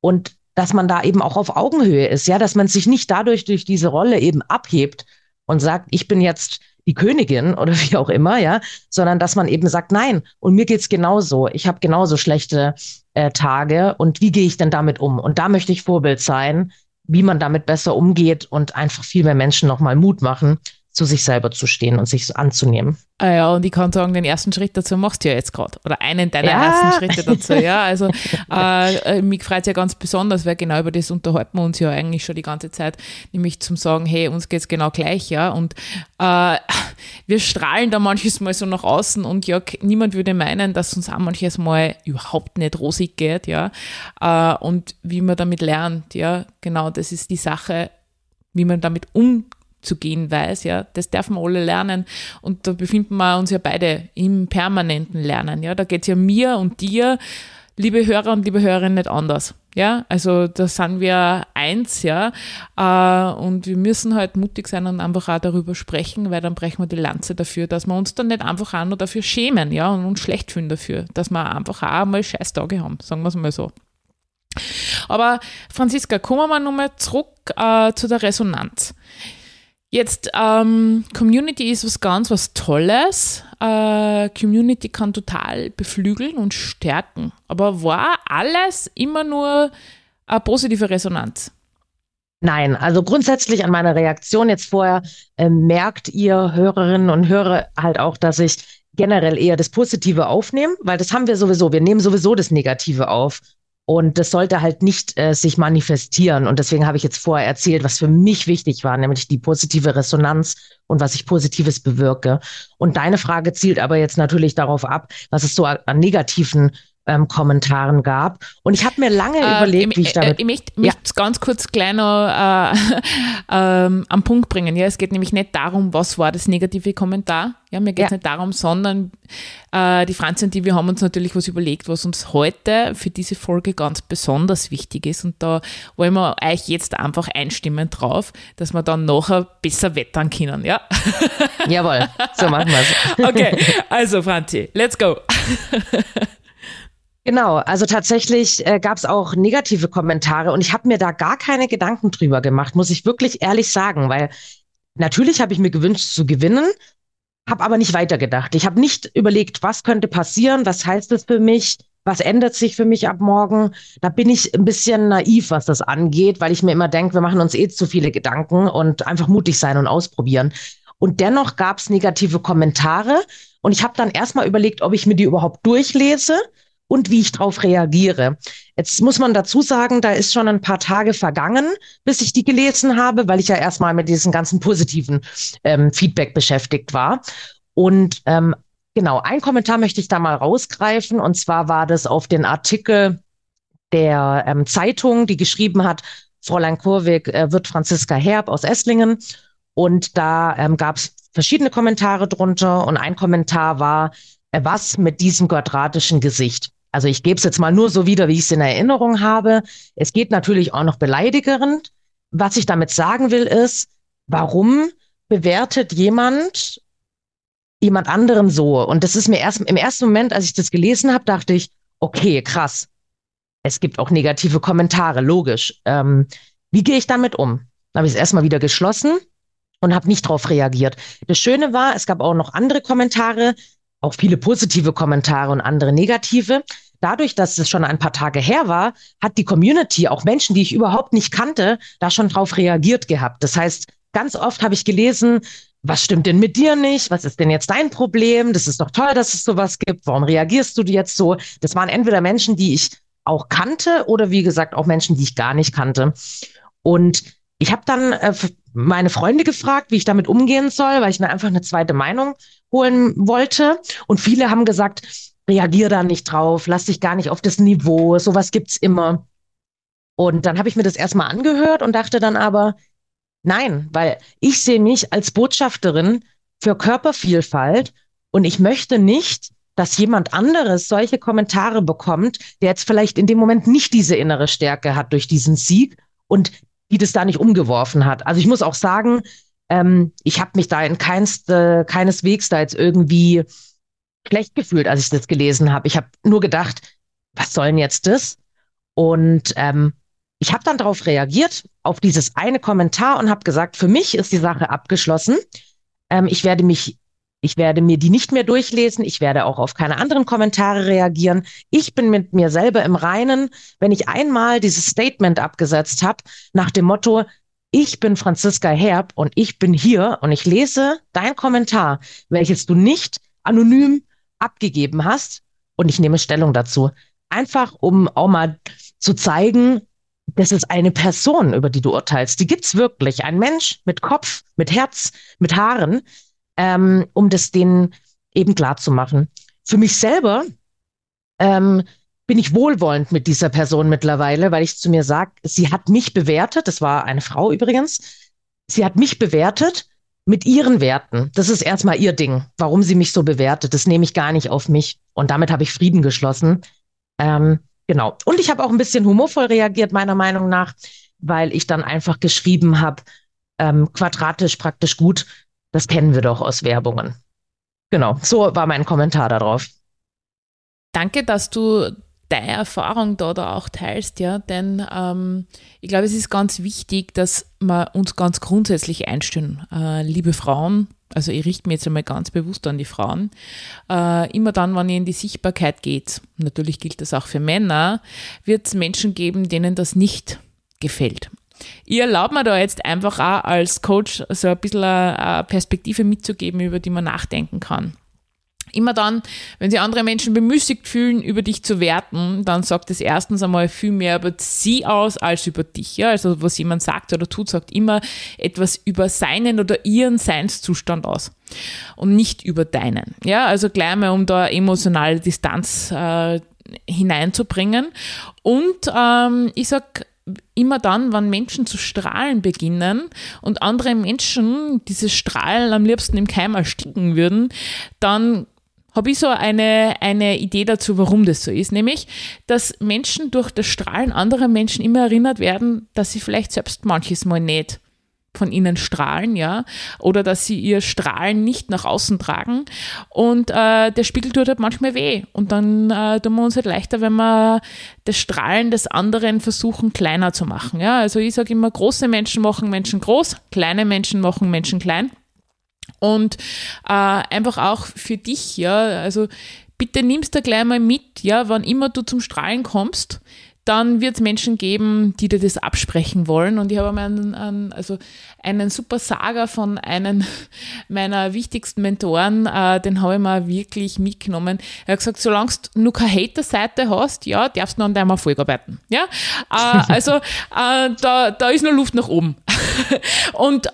Speaker 2: und dass man da eben auch auf Augenhöhe ist, ja, dass man sich nicht dadurch durch diese Rolle eben abhebt und sagt, ich bin jetzt die Königin oder (laughs) wie auch immer, ja, sondern dass man eben sagt, nein, und mir geht's genauso. Ich habe genauso schlechte äh, Tage und wie gehe ich denn damit um? Und da möchte ich Vorbild sein, wie man damit besser umgeht und einfach viel mehr Menschen nochmal Mut machen, zu sich selber zu stehen und sich anzunehmen.
Speaker 1: Ah ja, und ich kann sagen, den ersten Schritt dazu machst du ja jetzt gerade. Oder einen deiner ja. ersten Schritte dazu. Ja, also (laughs) äh, äh, mich freut es ja ganz besonders, weil genau über das unterhalten wir uns ja eigentlich schon die ganze Zeit, nämlich zum sagen, hey, uns geht es genau gleich, ja. Und äh, (laughs) wir strahlen da manches Mal so nach außen und ja, niemand würde meinen, dass uns auch manches Mal überhaupt nicht rosig geht, ja. Äh, und wie man damit lernt, ja, genau, das ist die Sache, wie man damit umgeht zu gehen weiß, ja, das dürfen wir alle lernen. Und da befinden wir uns ja beide im permanenten Lernen, ja, da geht es ja mir und dir, liebe Hörer und liebe Hörerinnen, nicht anders, ja, also da sind wir eins, ja, äh, und wir müssen halt mutig sein und einfach auch darüber sprechen, weil dann brechen wir die Lanze dafür, dass wir uns dann nicht einfach auch nur dafür schämen, ja, und uns schlecht fühlen dafür, dass wir einfach auch mal scheiß Tage haben, sagen wir es mal so. Aber Franziska, kommen wir nochmal zurück äh, zu der Resonanz. Jetzt, ähm, Community ist was ganz was Tolles. Äh, Community kann total beflügeln und stärken. Aber war alles immer nur eine positive Resonanz?
Speaker 2: Nein, also grundsätzlich an meiner Reaktion jetzt vorher äh, merkt ihr Hörerinnen und Hörer halt auch, dass ich generell eher das Positive aufnehme, weil das haben wir sowieso. Wir nehmen sowieso das Negative auf. Und das sollte halt nicht äh, sich manifestieren. Und deswegen habe ich jetzt vorher erzählt, was für mich wichtig war, nämlich die positive Resonanz und was ich Positives bewirke. Und deine Frage zielt aber jetzt natürlich darauf ab, was es so an negativen ähm, Kommentaren gab. Und ich habe mir lange äh, überlegt, ich, wie ich damit.
Speaker 1: Ich möchte ja. ganz kurz kleiner äh, (laughs) ähm, am Punkt bringen. Ja, es geht nämlich nicht darum, was war das negative Kommentar. Ja, mir geht es ja. nicht darum, sondern äh, die Franzi und die, wir haben uns natürlich was überlegt, was uns heute für diese Folge ganz besonders wichtig ist. Und da wollen wir euch jetzt einfach einstimmen drauf, dass wir dann nachher besser wettern können. Ja?
Speaker 2: Jawohl, so machen wir es. (laughs)
Speaker 1: Okay, also Franzi, let's go. (laughs)
Speaker 2: Genau, also tatsächlich äh, gab es auch negative Kommentare und ich habe mir da gar keine Gedanken drüber gemacht, muss ich wirklich ehrlich sagen, weil natürlich habe ich mir gewünscht zu gewinnen, habe aber nicht weitergedacht. Ich habe nicht überlegt, was könnte passieren, was heißt das für mich, was ändert sich für mich ab morgen. Da bin ich ein bisschen naiv, was das angeht, weil ich mir immer denke, wir machen uns eh zu viele Gedanken und einfach mutig sein und ausprobieren. Und dennoch gab es negative Kommentare und ich habe dann erstmal überlegt, ob ich mir die überhaupt durchlese und wie ich darauf reagiere. Jetzt muss man dazu sagen, da ist schon ein paar Tage vergangen, bis ich die gelesen habe, weil ich ja erstmal mit diesem ganzen positiven ähm, Feedback beschäftigt war. Und ähm, genau, ein Kommentar möchte ich da mal rausgreifen. Und zwar war das auf den Artikel der ähm, Zeitung, die geschrieben hat, Fräulein Kurwig äh, wird Franziska Herb aus Esslingen. Und da ähm, gab es verschiedene Kommentare drunter. Und ein Kommentar war, äh, was mit diesem quadratischen Gesicht? Also ich gebe es jetzt mal nur so wieder, wie ich es in Erinnerung habe. Es geht natürlich auch noch beleidigend. Was ich damit sagen will, ist, warum bewertet jemand jemand anderen so? Und das ist mir erst im ersten Moment, als ich das gelesen habe, dachte ich, okay, krass. Es gibt auch negative Kommentare, logisch. Ähm, wie gehe ich damit um? Dann habe ich es erstmal wieder geschlossen und habe nicht darauf reagiert. Das Schöne war, es gab auch noch andere Kommentare, auch viele positive Kommentare und andere negative. Dadurch, dass es schon ein paar Tage her war, hat die Community, auch Menschen, die ich überhaupt nicht kannte, da schon drauf reagiert gehabt. Das heißt, ganz oft habe ich gelesen, was stimmt denn mit dir nicht? Was ist denn jetzt dein Problem? Das ist doch toll, dass es sowas gibt. Warum reagierst du jetzt so? Das waren entweder Menschen, die ich auch kannte oder wie gesagt auch Menschen, die ich gar nicht kannte. Und ich habe dann äh, meine Freunde gefragt, wie ich damit umgehen soll, weil ich mir einfach eine zweite Meinung holen wollte. Und viele haben gesagt, reagier da nicht drauf, lass dich gar nicht auf das Niveau, sowas gibt's immer. Und dann habe ich mir das erstmal angehört und dachte dann aber, nein, weil ich sehe mich als Botschafterin für Körpervielfalt und ich möchte nicht, dass jemand anderes solche Kommentare bekommt, der jetzt vielleicht in dem Moment nicht diese innere Stärke hat durch diesen Sieg und die das da nicht umgeworfen hat. Also ich muss auch sagen, ähm, ich habe mich da in keinste, keineswegs da jetzt irgendwie schlecht gefühlt, als ich das gelesen habe. Ich habe nur gedacht, was soll denn jetzt das? Und ähm, ich habe dann darauf reagiert, auf dieses eine Kommentar und habe gesagt, für mich ist die Sache abgeschlossen. Ähm, ich werde mich, ich werde mir die nicht mehr durchlesen. Ich werde auch auf keine anderen Kommentare reagieren. Ich bin mit mir selber im Reinen, wenn ich einmal dieses Statement abgesetzt habe, nach dem Motto, ich bin Franziska Herb und ich bin hier und ich lese dein Kommentar, welches du nicht anonym abgegeben hast und ich nehme Stellung dazu. Einfach, um auch mal zu zeigen, das ist eine Person, über die du urteilst. Die gibt's wirklich. Ein Mensch mit Kopf, mit Herz, mit Haaren, ähm, um das denen eben klar zu machen. Für mich selber ähm, bin ich wohlwollend mit dieser Person mittlerweile, weil ich zu mir sage, sie hat mich bewertet, das war eine Frau übrigens, sie hat mich bewertet mit ihren Werten. Das ist erstmal ihr Ding, warum sie mich so bewertet. Das nehme ich gar nicht auf mich. Und damit habe ich Frieden geschlossen. Ähm, genau. Und ich habe auch ein bisschen humorvoll reagiert, meiner Meinung nach, weil ich dann einfach geschrieben habe, ähm, quadratisch praktisch gut, das kennen wir doch aus Werbungen. Genau, so war mein Kommentar darauf.
Speaker 1: Danke, dass du deine Erfahrung da, da auch teilst, ja, denn ähm, ich glaube, es ist ganz wichtig, dass wir uns ganz grundsätzlich einstellen. Äh, liebe Frauen, also ich richte mich jetzt einmal ganz bewusst an die Frauen, äh, immer dann, wenn ihr in die Sichtbarkeit geht, natürlich gilt das auch für Männer, wird es Menschen geben, denen das nicht gefällt. Ihr erlaubt mir da jetzt einfach auch als Coach so ein bisschen eine Perspektive mitzugeben, über die man nachdenken kann. Immer dann, wenn sich andere Menschen bemüßigt fühlen, über dich zu werten, dann sagt es erstens einmal viel mehr über sie aus als über dich. Ja? Also was jemand sagt oder tut, sagt immer etwas über seinen oder ihren Seinszustand aus und nicht über deinen. Ja, also gleich mal, um da emotionale Distanz äh, hineinzubringen. Und ähm, ich sag immer dann, wenn Menschen zu strahlen beginnen und andere Menschen dieses Strahlen am liebsten im Keim ersticken würden, dann habe ich so eine, eine Idee dazu, warum das so ist. Nämlich, dass Menschen durch das Strahlen anderer Menschen immer erinnert werden, dass sie vielleicht selbst manches Mal nicht von ihnen strahlen, ja, oder dass sie ihr Strahlen nicht nach außen tragen. Und äh, der Spiegel tut halt manchmal weh. Und dann äh, tun wir uns halt leichter, wenn wir das Strahlen des anderen versuchen, kleiner zu machen. Ja, also ich sage immer, große Menschen machen Menschen groß, kleine Menschen machen Menschen klein. Und äh, einfach auch für dich, ja, also bitte nimmst du gleich mal mit, ja, wann immer du zum Strahlen kommst, dann wird es Menschen geben, die dir das absprechen wollen. Und ich habe einen, einen, also einen super Saga von einem (laughs) meiner wichtigsten Mentoren, äh, den habe ich mal wirklich mitgenommen. Er hat gesagt, solange du nur keine Hater-Seite hast, ja, darfst du noch an deinem Erfolg arbeiten. Ja? Äh, also äh, da, da ist noch Luft nach oben. (laughs) Und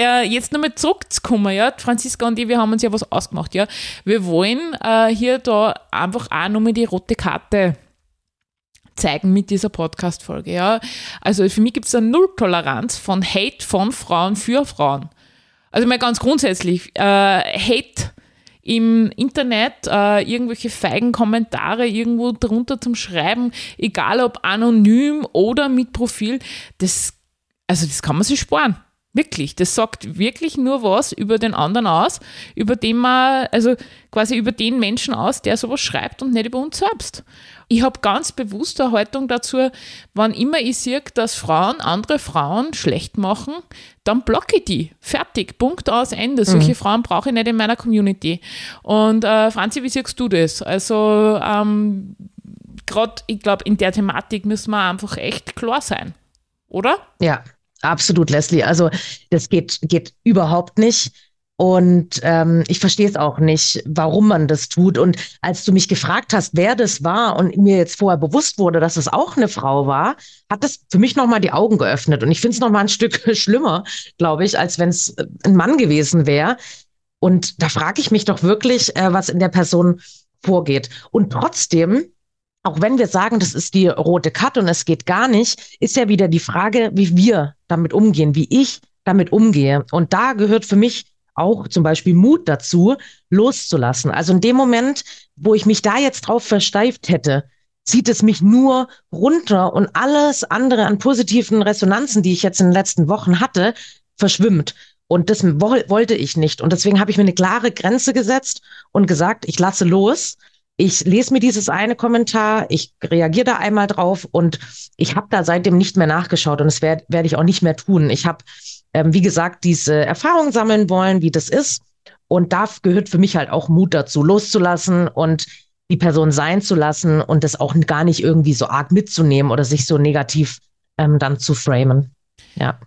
Speaker 1: äh, jetzt nochmal zurückzukommen, ja, Franziska und ich, wir haben uns ja was ausgemacht, ja. Wir wollen äh, hier da einfach auch nochmal die rote Karte zeigen mit dieser Podcast-Folge. Ja? Also für mich gibt es eine Nulltoleranz von Hate von Frauen für Frauen. Also mal ganz grundsätzlich, äh, Hate im Internet, äh, irgendwelche feigen Kommentare irgendwo drunter zum Schreiben, egal ob anonym oder mit Profil, das, also das kann man sich sparen. Wirklich, das sagt wirklich nur was über den anderen aus, über den man, also quasi über den Menschen aus, der sowas schreibt und nicht über uns selbst. Ich habe ganz bewusst eine Haltung dazu, wann immer ich sehe, dass Frauen andere Frauen schlecht machen, dann blocke ich die. Fertig, Punkt aus, Ende. Solche mhm. Frauen brauche ich nicht in meiner Community. Und äh, Franzi, wie siehst du das? Also ähm, gerade, ich glaube, in der Thematik müssen wir einfach echt klar sein, oder?
Speaker 2: Ja, Absolut, Leslie. Also das geht, geht überhaupt nicht. Und ähm, ich verstehe es auch nicht, warum man das tut. Und als du mich gefragt hast, wer das war und mir jetzt vorher bewusst wurde, dass es auch eine Frau war, hat das für mich nochmal die Augen geöffnet. Und ich finde es nochmal ein Stück (laughs) schlimmer, glaube ich, als wenn es äh, ein Mann gewesen wäre. Und da frage ich mich doch wirklich, äh, was in der Person vorgeht. Und trotzdem auch wenn wir sagen, das ist die rote Karte und es geht gar nicht, ist ja wieder die Frage, wie wir damit umgehen, wie ich damit umgehe. Und da gehört für mich auch zum Beispiel Mut dazu, loszulassen. Also in dem Moment, wo ich mich da jetzt drauf versteift hätte, zieht es mich nur runter und alles andere an positiven Resonanzen, die ich jetzt in den letzten Wochen hatte, verschwimmt. Und das wollte ich nicht. Und deswegen habe ich mir eine klare Grenze gesetzt und gesagt, ich lasse los ich lese mir dieses eine Kommentar, ich reagiere da einmal drauf und ich habe da seitdem nicht mehr nachgeschaut und das werde werd ich auch nicht mehr tun. Ich habe, ähm, wie gesagt, diese Erfahrung sammeln wollen, wie das ist. Und da gehört für mich halt auch Mut dazu, loszulassen und die Person sein zu lassen und das auch gar nicht irgendwie so arg mitzunehmen oder sich so negativ ähm, dann zu framen. Ja.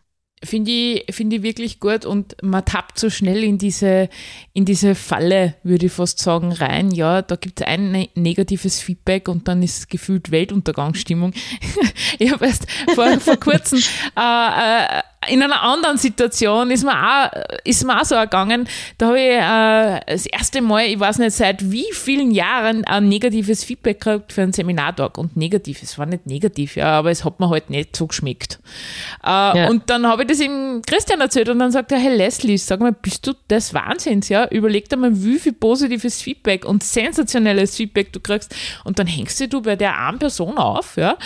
Speaker 1: Finde ich, find ich wirklich gut und man tappt so schnell in diese, in diese Falle, würde ich fast sagen, rein. Ja, da gibt es ein ne-, negatives Feedback und dann ist gefühlt Weltuntergangsstimmung. (laughs) ich habe erst vor, vor kurzem äh, äh, in einer anderen Situation ist mir auch, ist mir auch so ergangen. Da habe ich äh, das erste Mal, ich weiß nicht seit wie vielen Jahren, ein negatives Feedback gekriegt für einen Seminartag. Und negativ, es war nicht negativ, ja, aber es hat mir halt nicht so geschmeckt. Äh, ja. Und dann habe ich das ihm Christian erzählt und dann sagt er, hey Leslie, sag mal, bist du des Wahnsinns, ja? Überleg dir mal, wie viel positives Feedback und sensationelles Feedback du kriegst. Und dann hängst du bei der einen Person auf, ja,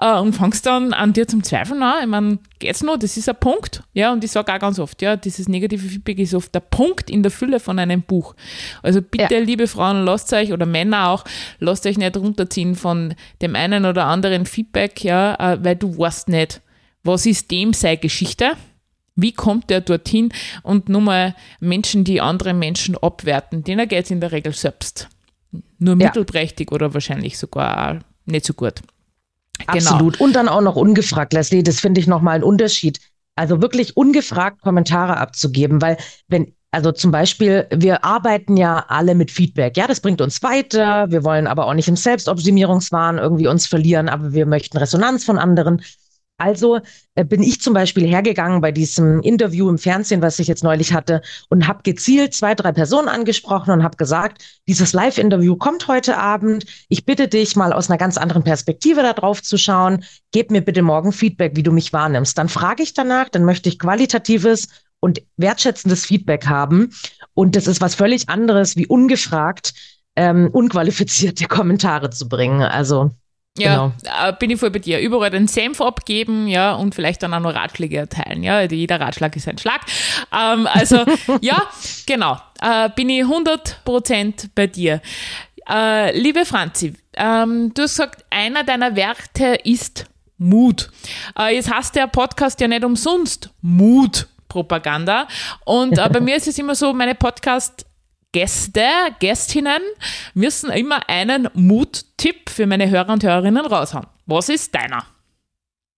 Speaker 1: äh, und fangst dann an dir zum Zweifeln an. Ich meine, geht's noch? Das ist ein Punkt. Ja, und ich sage auch ganz oft, ja, dieses negative Feedback ist oft der Punkt in der Fülle von einem Buch. Also bitte, ja. liebe Frauen, lasst euch oder Männer auch, lasst euch nicht runterziehen von dem einen oder anderen Feedback, ja, äh, weil du weißt nicht, was ist dem seine Geschichte? Wie kommt der dorthin? Und nur mal Menschen, die andere Menschen abwerten, denen geht es in der Regel selbst. Nur ja. mittelprächtig oder wahrscheinlich sogar nicht so gut.
Speaker 2: Genau. Absolut. Und dann auch noch ungefragt, Leslie. Das finde ich nochmal ein Unterschied. Also wirklich ungefragt Kommentare abzugeben, weil wenn, also zum Beispiel, wir arbeiten ja alle mit Feedback. Ja, das bringt uns weiter. Wir wollen aber auch nicht im Selbstoptimierungswahn irgendwie uns verlieren, aber wir möchten Resonanz von anderen. Also äh, bin ich zum Beispiel hergegangen bei diesem Interview im Fernsehen, was ich jetzt neulich hatte, und habe gezielt zwei, drei Personen angesprochen und habe gesagt, dieses Live-Interview kommt heute Abend. Ich bitte dich mal aus einer ganz anderen Perspektive da drauf zu schauen. Gib mir bitte morgen Feedback, wie du mich wahrnimmst. Dann frage ich danach, dann möchte ich qualitatives und wertschätzendes Feedback haben. Und das ist was völlig anderes, wie ungefragt ähm, unqualifizierte (laughs) Kommentare zu bringen. Also
Speaker 1: Ja, genau. Äh, bin ich voll bei dir. Überall den Senf abgeben, ja, und vielleicht dann auch noch Ratschläge erteilen. Ja, jeder Ratschlag ist ein Schlag. Ähm, also, (laughs) ja, genau. Äh, bin ich 100% bei dir. Äh, liebe Franzi, ähm, du hast gesagt, einer deiner Werte ist Mut. Äh, jetzt heißt der Podcast ja nicht umsonst Mut. Propaganda. Und äh, bei (laughs) mir ist es immer so, meine Podcast Gäste, Gästinnen müssen immer einen Muttipp für meine Hörer und Hörerinnen raushauen. Was ist deiner?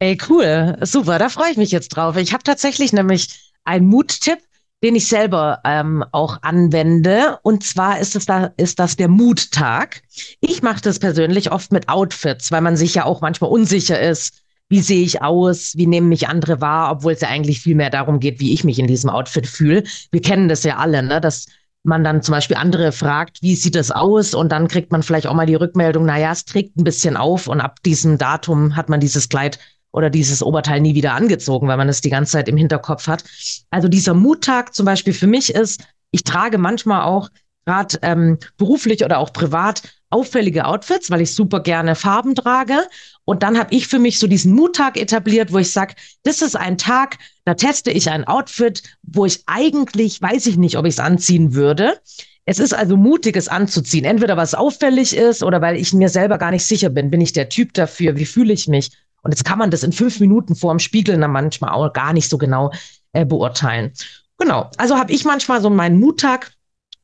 Speaker 2: Ey, cool. Super, da freue ich mich jetzt drauf. Ich habe tatsächlich nämlich einen Muttipp, den ich selber ähm, auch anwende. Und zwar ist, es da, ist das der Muttag. Ich mache das persönlich oft mit Outfits, weil man sich ja auch manchmal unsicher ist. Wie sehe ich aus? Wie nehmen mich andere wahr? Obwohl es ja eigentlich viel mehr darum geht, wie ich mich in diesem Outfit fühle. Wir kennen das ja alle, ne? dass man dann zum Beispiel andere fragt, wie sieht das aus? Und dann kriegt man vielleicht auch mal die Rückmeldung, naja, es trägt ein bisschen auf und ab diesem Datum hat man dieses Kleid oder dieses Oberteil nie wieder angezogen, weil man es die ganze Zeit im Hinterkopf hat. Also dieser Muttag zum Beispiel für mich ist, ich trage manchmal auch gerade ähm, beruflich oder auch privat auffällige Outfits, weil ich super gerne Farben trage. Und dann habe ich für mich so diesen Muttag etabliert, wo ich sage, das ist ein Tag, da teste ich ein Outfit, wo ich eigentlich, weiß ich nicht, ob ich es anziehen würde. Es ist also mutig, es anzuziehen. Entweder was auffällig ist oder weil ich mir selber gar nicht sicher bin, bin ich der Typ dafür, wie fühle ich mich. Und jetzt kann man das in fünf Minuten vor dem Spiegel dann manchmal auch gar nicht so genau äh, beurteilen. Genau, also habe ich manchmal so meinen Muttag,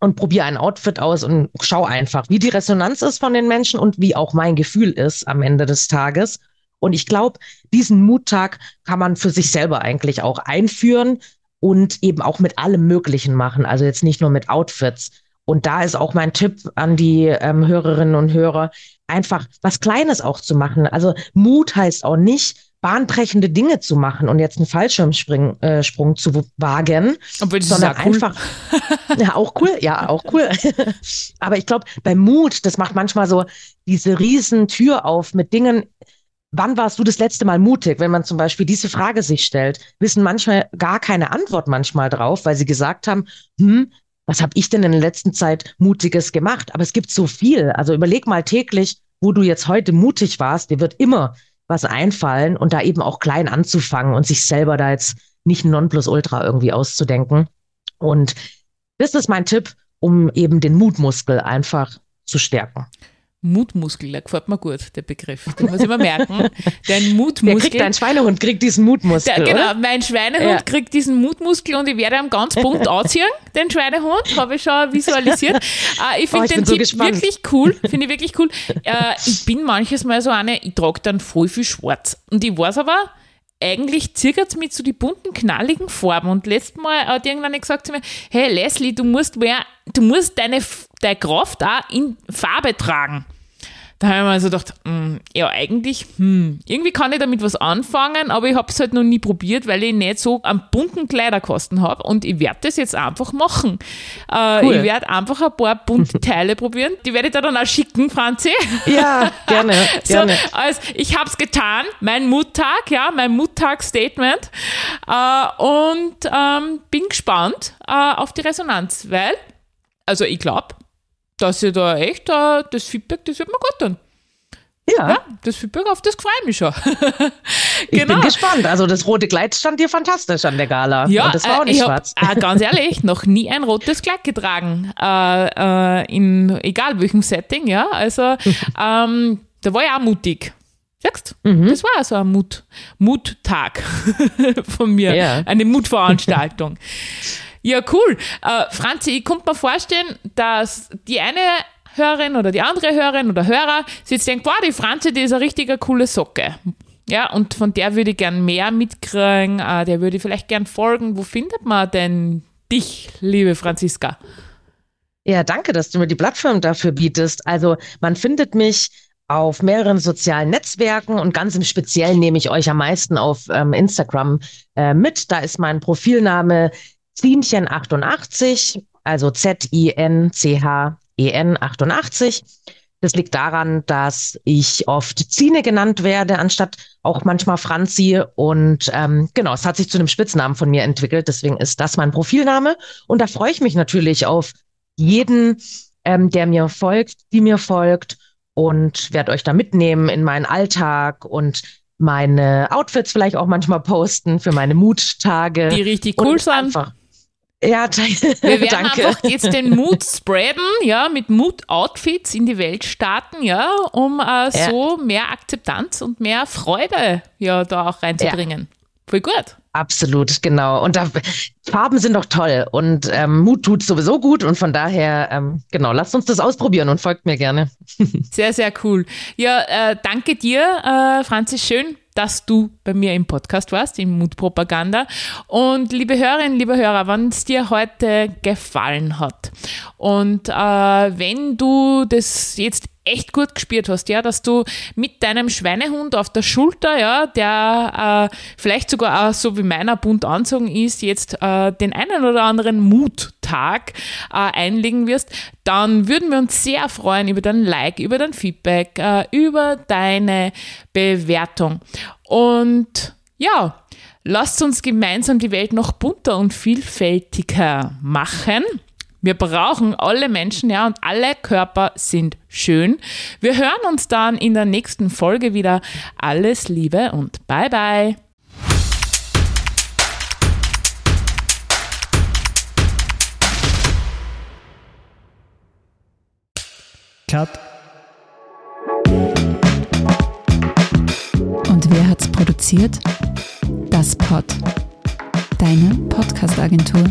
Speaker 2: und probiere ein Outfit aus und schau einfach, wie die Resonanz ist von den Menschen und wie auch mein Gefühl ist am Ende des Tages. Und ich glaube, diesen Muttag kann man für sich selber eigentlich auch einführen und eben auch mit allem Möglichen machen. Also jetzt nicht nur mit Outfits. Und da ist auch mein Tipp an die ähm, Hörerinnen und Hörer, einfach was Kleines auch zu machen. Also Mut heißt auch nicht, bahnbrechende Dinge zu machen und jetzt einen Fallschirmsprung äh, Sprung zu wagen,
Speaker 1: Obwohl, sondern cool. einfach (laughs)
Speaker 2: ja auch cool, ja auch cool. (laughs) Aber ich glaube, beim Mut, das macht manchmal so diese riesen Tür auf mit Dingen. Wann warst du das letzte Mal mutig? Wenn man zum Beispiel diese Frage sich stellt, wissen manchmal gar keine Antwort manchmal drauf, weil sie gesagt haben, hm, was habe ich denn in der letzten Zeit Mutiges gemacht? Aber es gibt so viel. Also überleg mal täglich, wo du jetzt heute mutig warst. Dir wird immer was einfallen und da eben auch klein anzufangen und sich selber da jetzt nicht Nonplusultra irgendwie auszudenken. Und das ist mein Tipp, um eben den Mutmuskel einfach zu stärken.
Speaker 1: Mutmuskel, der gefällt mir gut, der Begriff. Den muss ich mir merken. Dein Mutmuskel. Der
Speaker 2: kriegt, dein Schweinehund kriegt diesen Mutmuskel. Der,
Speaker 1: genau,
Speaker 2: oder?
Speaker 1: mein Schweinehund ja. kriegt diesen Mutmuskel und ich werde ihn ganz bunt ausziehen, den Schweinehund, habe ich schon visualisiert. Uh, ich finde oh, den Tipp so wirklich cool, finde ich wirklich cool. Uh, ich bin manches Mal so eine, ich trage dann voll viel schwarz. Und ich weiß aber, eigentlich zirkt es mich zu die bunten, knalligen Farben. Und letztes Mal hat irgendwann gesagt zu mir, hey Leslie, du musst mehr, du musst deine, deine Kraft auch in Farbe tragen. Da habe ich mir so gedacht, mh, hm, ja, eigentlich, hm, irgendwie kann ich damit was anfangen, aber ich habe es halt noch nie probiert, weil ich nicht so einen bunten Kleiderkosten habe und ich werde das jetzt einfach machen. Äh, cool. Ich werde einfach ein paar bunte (laughs) Teile probieren. Die werde ich da dann auch schicken, Franzi.
Speaker 2: Ja, gerne. (laughs) gerne.
Speaker 1: So, also ich habe es getan, mein Muttag, ja, mein Muttag-Statement äh, und ähm, bin gespannt äh, auf die Resonanz, weil, also ich glaube, dass ihr da echt uh, das Feedback, das wird mir gut tun. Ja. ja. Das Feedback, auf das freue ich mich schon.
Speaker 2: genau. (laughs) Ich bin genau. gespannt. Also das rote Kleid stand dir fantastisch an der Gala.
Speaker 1: Ja,
Speaker 2: Und das war auch nicht
Speaker 1: äh,
Speaker 2: schwarz.
Speaker 1: Hab, äh, ganz (laughs) ehrlich, noch nie ein rotes Kleid getragen. Äh, äh, in egal welchem Setting, ja. Also (laughs) ähm, da war ich auch mutig. Sagst mhm. Das war so ein Mut, Muttag von mir. Ja. Eine Mutveranstaltung. Ja, cool. Äh, Franzi, ich konnte mir vorstellen, dass die eine Hörerin oder die andere Hörerin oder Hörer sich jetzt denkt, wow, die Franzi, die ist eine richtige coole Socke. Ja, und von der würde ich gern mehr mitkriegen, äh, der würde vielleicht gern folgen. Wo findet man denn dich, liebe Franziska?
Speaker 2: Ja, danke, dass du mir die Plattform dafür bietest. Also man findet mich auf mehreren sozialen Netzwerken und ganz im Speziellen nehme ich euch am meisten auf ähm, Instagram äh, mit. Da ist mein Profilname Zienchen 88, also Z-I-N-C-H-E-N 88. Das liegt daran, dass ich oft Zine genannt werde, anstatt auch manchmal Franzi. Und ähm, genau, es hat sich zu einem Spitznamen von mir entwickelt. Deswegen ist das mein Profilname. Und da freue ich mich natürlich auf jeden, ähm, der mir folgt, die mir folgt. und werde euch da mitnehmen in meinen Alltag und meine Outfits vielleicht auch manchmal posten für meine Muttage.
Speaker 1: Die richtig cool sind. Einfach
Speaker 2: ja, (laughs)
Speaker 1: wir werden danke. einfach jetzt den Mut spreaden, ja, mit Mut-Outfits in die Welt starten, ja, um äh, ja. so mehr Akzeptanz und mehr Freude ja da auch reinzubringen. Ja. Voll gut.
Speaker 2: Absolut, genau. Und da, Farben sind doch toll und ähm, Mut tut sowieso gut und von daher, ähm, genau, lasst uns das ausprobieren und folgt mir gerne. (laughs)
Speaker 1: sehr, sehr cool. Ja, äh, danke dir, äh, Franzis, schön, dass du bei mir im Podcast warst, im Mutpropaganda. Und liebe Hörerinnen, liebe Hörer, wenn es dir heute gefallen hat und äh, wenn du das jetzt echt gut gespürt hast, ja, dass du mit deinem Schweinehund auf der Schulter, ja, der äh, vielleicht sogar auch so wie meiner bunt anzogen ist, jetzt äh, den einen oder anderen Muttag äh, einlegen wirst, dann würden wir uns sehr freuen über dein Like, über dein Feedback, äh, über deine Bewertung. Und ja, lasst uns gemeinsam die Welt noch bunter und vielfältiger machen. Wir brauchen alle Menschen, ja, und alle Körper sind schön. Wir hören uns dann in der nächsten Folge wieder. Alles Liebe und bye bye.
Speaker 3: Cut. Und wer hat's produziert? Das Pod. Deine Podcast-Agentur.